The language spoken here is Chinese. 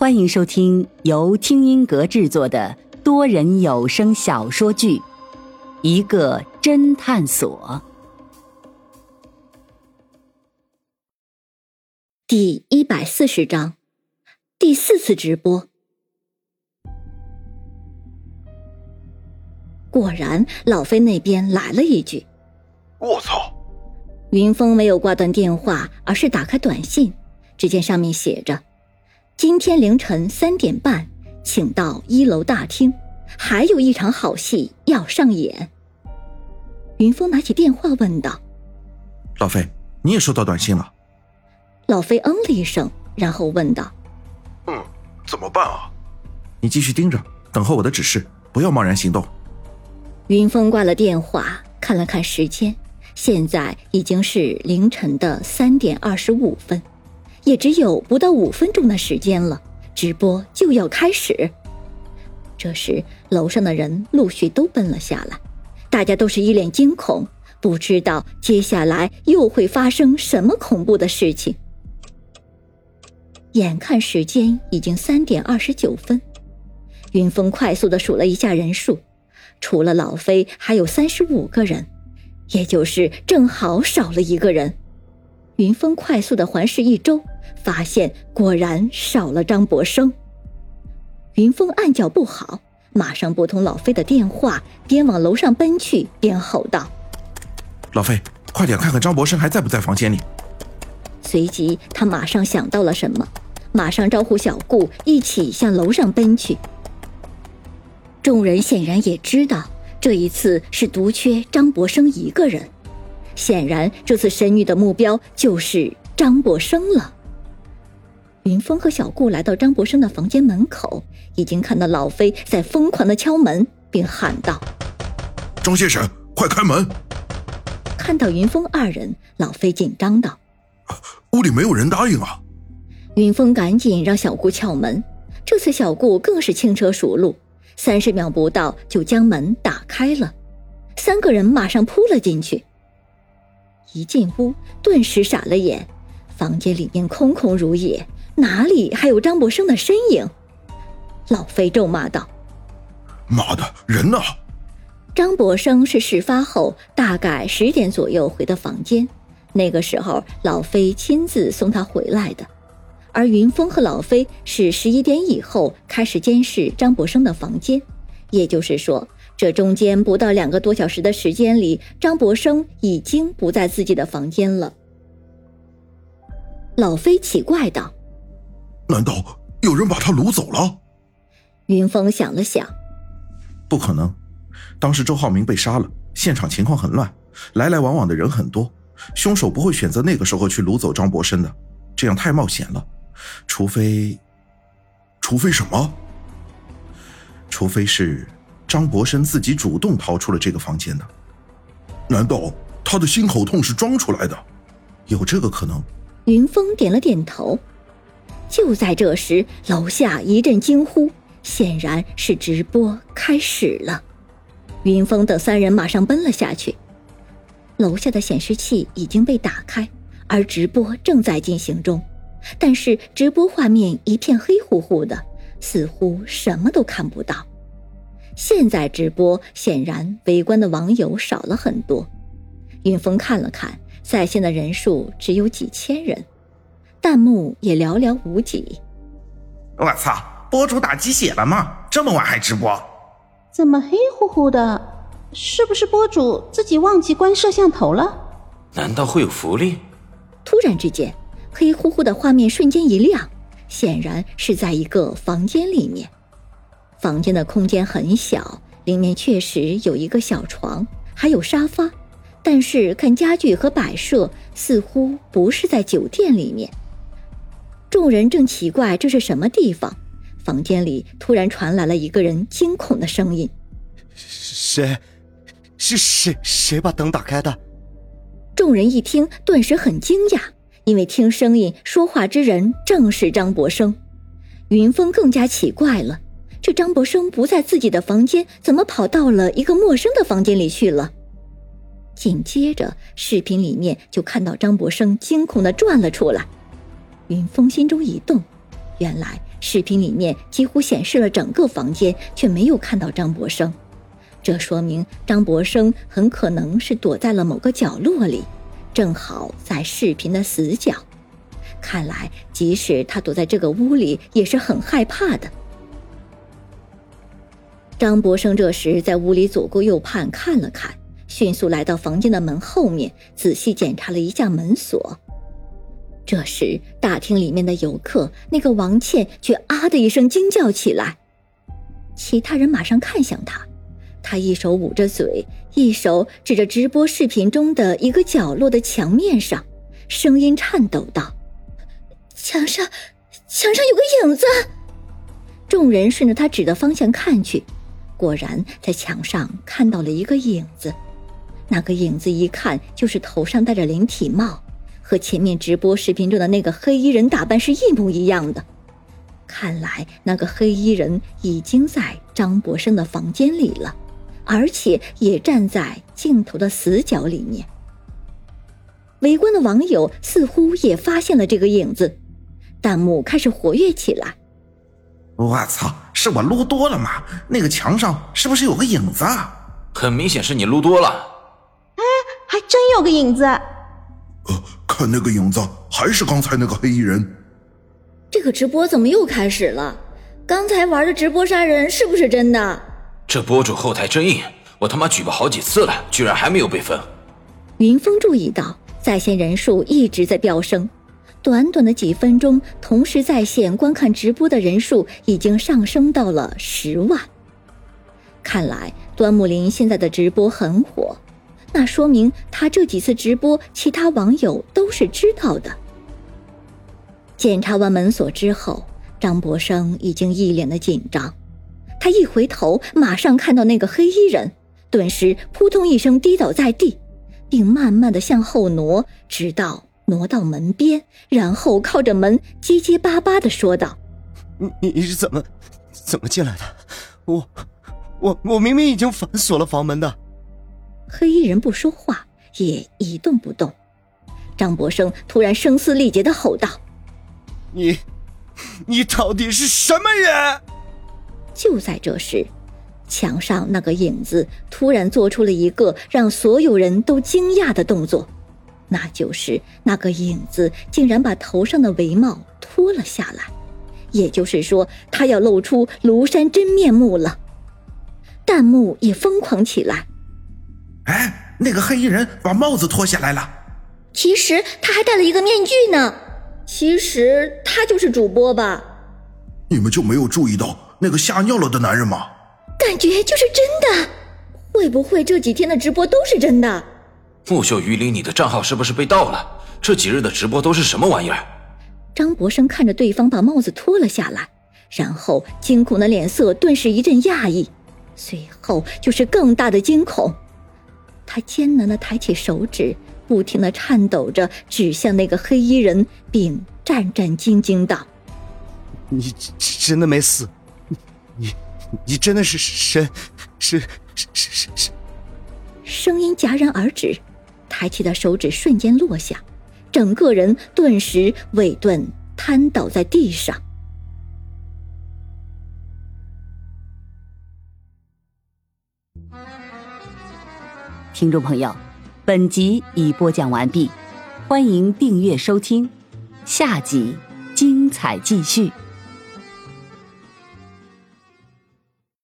欢迎收听由听音阁制作的多人有声小说剧《一个侦探所》第一百四十章，第四次直播。果然，老飞那边来了一句：“我操！”云峰没有挂断电话，而是打开短信，只见上面写着。今天凌晨三点半，请到一楼大厅，还有一场好戏要上演。云峰拿起电话问道：“老飞，你也收到短信了？”老飞嗯了一声，然后问道：“嗯，怎么办啊？”你继续盯着，等候我的指示，不要贸然行动。云峰挂了电话，看了看时间，现在已经是凌晨的三点二十五分。也只有不到五分钟的时间了，直播就要开始。这时，楼上的人陆续都奔了下来，大家都是一脸惊恐，不知道接下来又会发生什么恐怖的事情。眼看时间已经三点二十九分，云峰快速的数了一下人数，除了老飞，还有三十五个人，也就是正好少了一个人。云峰快速的环视一周，发现果然少了张博生。云峰暗叫不好，马上拨通老飞的电话，边往楼上奔去，边吼道：“老飞，快点看看张博生还在不在房间里。”随即他马上想到了什么，马上招呼小顾一起向楼上奔去。众人显然也知道，这一次是独缺张博生一个人。显然，这次神女的目标就是张博生了。云峰和小顾来到张博生的房间门口，已经看到老飞在疯狂的敲门，并喊道：“张先生，快开门！”看到云峰二人，老飞紧张道：“屋里没有人答应啊！”云峰赶紧让小顾敲门，这次小顾更是轻车熟路，三十秒不到就将门打开了，三个人马上扑了进去。一进屋，顿时傻了眼，房间里面空空如也，哪里还有张博生的身影？老飞咒骂道：“妈的，人呢？”张博生是事发后大概十点左右回的房间，那个时候老飞亲自送他回来的，而云峰和老飞是十一点以后开始监视张博生的房间，也就是说。这中间不到两个多小时的时间里，张博生已经不在自己的房间了。老飞奇怪道：“难道有人把他掳走了？”云峰想了想：“不可能，当时周浩明被杀了，现场情况很乱，来来往往的人很多，凶手不会选择那个时候去掳走张博生的，这样太冒险了。除非，除非什么？除非是……”张博生自己主动逃出了这个房间的，难道他的心口痛是装出来的？有这个可能。云峰点了点头。就在这时，楼下一阵惊呼，显然是直播开始了。云峰等三人马上奔了下去。楼下的显示器已经被打开，而直播正在进行中，但是直播画面一片黑乎乎的，似乎什么都看不到。现在直播显然围观的网友少了很多，云峰看了看在线的人数只有几千人，弹幕也寥寥无几。我操，博主打鸡血了吗？这么晚还直播？怎么黑乎乎的？是不是博主自己忘记关摄像头了？难道会有福利？突然之间，黑乎乎的画面瞬间一亮，显然是在一个房间里面。房间的空间很小，里面确实有一个小床，还有沙发，但是看家具和摆设，似乎不是在酒店里面。众人正奇怪这是什么地方，房间里突然传来了一个人惊恐的声音：“谁？是谁？谁把灯打开的？”众人一听，顿时很惊讶，因为听声音说话之人正是张博生。云峰更加奇怪了。这张博生不在自己的房间，怎么跑到了一个陌生的房间里去了？紧接着，视频里面就看到张博生惊恐的转了出来。云峰心中一动，原来视频里面几乎显示了整个房间，却没有看到张博生。这说明张博生很可能是躲在了某个角落里，正好在视频的死角。看来，即使他躲在这个屋里，也是很害怕的。张博生这时在屋里左顾右盼看了看，迅速来到房间的门后面，仔细检查了一下门锁。这时，大厅里面的游客那个王倩却啊的一声惊叫起来，其他人马上看向他，他一手捂着嘴，一手指着直播视频中的一个角落的墙面上，声音颤抖道：“墙上，墙上有个影子。”众人顺着他指的方向看去。果然，在墙上看到了一个影子，那个影子一看就是头上戴着灵体帽，和前面直播视频中的那个黑衣人打扮是一模一样的。看来那个黑衣人已经在张博生的房间里了，而且也站在镜头的死角里面。围观的网友似乎也发现了这个影子，弹幕开始活跃起来。我操！是我撸多了吗？那个墙上是不是有个影子？啊？很明显是你撸多了。哎，还真有个影子。呃，看那个影子，还是刚才那个黑衣人。这个直播怎么又开始了？刚才玩的直播杀人是不是真的？这博主后台真硬，我他妈举报好几次了，居然还没有被封。云峰注意到在线人数一直在飙升。短短的几分钟，同时在线观看直播的人数已经上升到了十万。看来端木林现在的直播很火，那说明他这几次直播，其他网友都是知道的。检查完门锁之后，张博生已经一脸的紧张。他一回头，马上看到那个黑衣人，顿时扑通一声跌倒在地，并慢慢的向后挪，直到。挪到门边，然后靠着门结结巴巴的说道：“你你是怎么怎么进来的？我我我明明已经反锁了房门的。”黑衣人不说话，也一动不动。张博生突然声嘶力竭的吼道：“你你到底是什么人？”就在这时，墙上那个影子突然做出了一个让所有人都惊讶的动作。那就是那个影子竟然把头上的帷帽脱了下来，也就是说，他要露出庐山真面目了。弹幕也疯狂起来。哎，那个黑衣人把帽子脱下来了。其实他还戴了一个面具呢。其实他就是主播吧？你们就没有注意到那个吓尿了的男人吗？感觉就是真的。会不会这几天的直播都是真的？木秀于林，你的账号是不是被盗了？这几日的直播都是什么玩意儿？张博生看着对方把帽子脱了下来，然后惊恐的脸色顿时一阵讶异，随后就是更大的惊恐。他艰难的抬起手指，不停的颤抖着指向那个黑衣人，并战战兢兢道：“你真的没死？你你你真的是神？是是是是是？”声音戛然而止。抬起的手指瞬间落下，整个人顿时尾顿瘫倒在地上。听众朋友，本集已播讲完毕，欢迎订阅收听，下集精彩继续。